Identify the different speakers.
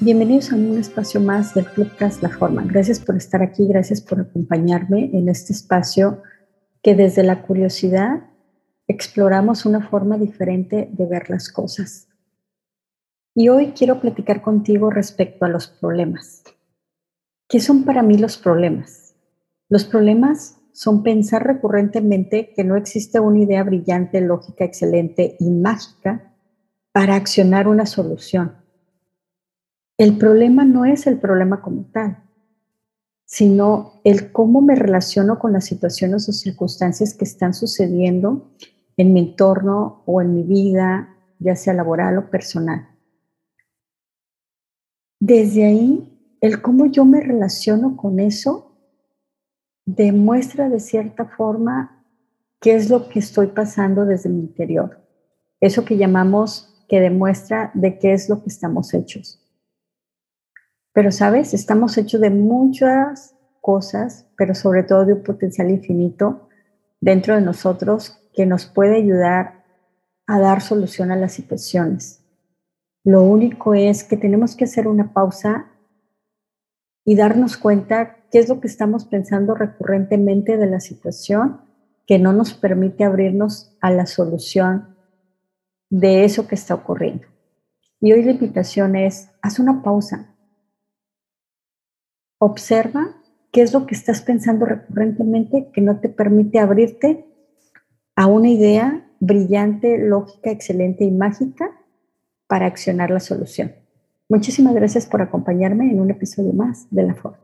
Speaker 1: Bienvenidos a un espacio más del Clubcast La Forma. Gracias por estar aquí, gracias por acompañarme en este espacio que desde la curiosidad exploramos una forma diferente de ver las cosas. Y hoy quiero platicar contigo respecto a los problemas. ¿Qué son para mí los problemas? Los problemas son pensar recurrentemente que no existe una idea brillante, lógica, excelente y mágica para accionar una solución el problema no es el problema como tal, sino el cómo me relaciono con las situaciones o circunstancias que están sucediendo en mi entorno o en mi vida, ya sea laboral o personal. Desde ahí, el cómo yo me relaciono con eso demuestra de cierta forma qué es lo que estoy pasando desde mi interior. Eso que llamamos que demuestra de qué es lo que estamos hechos. Pero, ¿sabes? Estamos hechos de muchas cosas, pero sobre todo de un potencial infinito dentro de nosotros que nos puede ayudar a dar solución a las situaciones. Lo único es que tenemos que hacer una pausa y darnos cuenta qué es lo que estamos pensando recurrentemente de la situación que no nos permite abrirnos a la solución de eso que está ocurriendo. Y hoy la invitación es, haz una pausa, Observa qué es lo que estás pensando recurrentemente que no te permite abrirte a una idea brillante, lógica, excelente y mágica para accionar la solución. Muchísimas gracias por acompañarme en un episodio más de La Forma.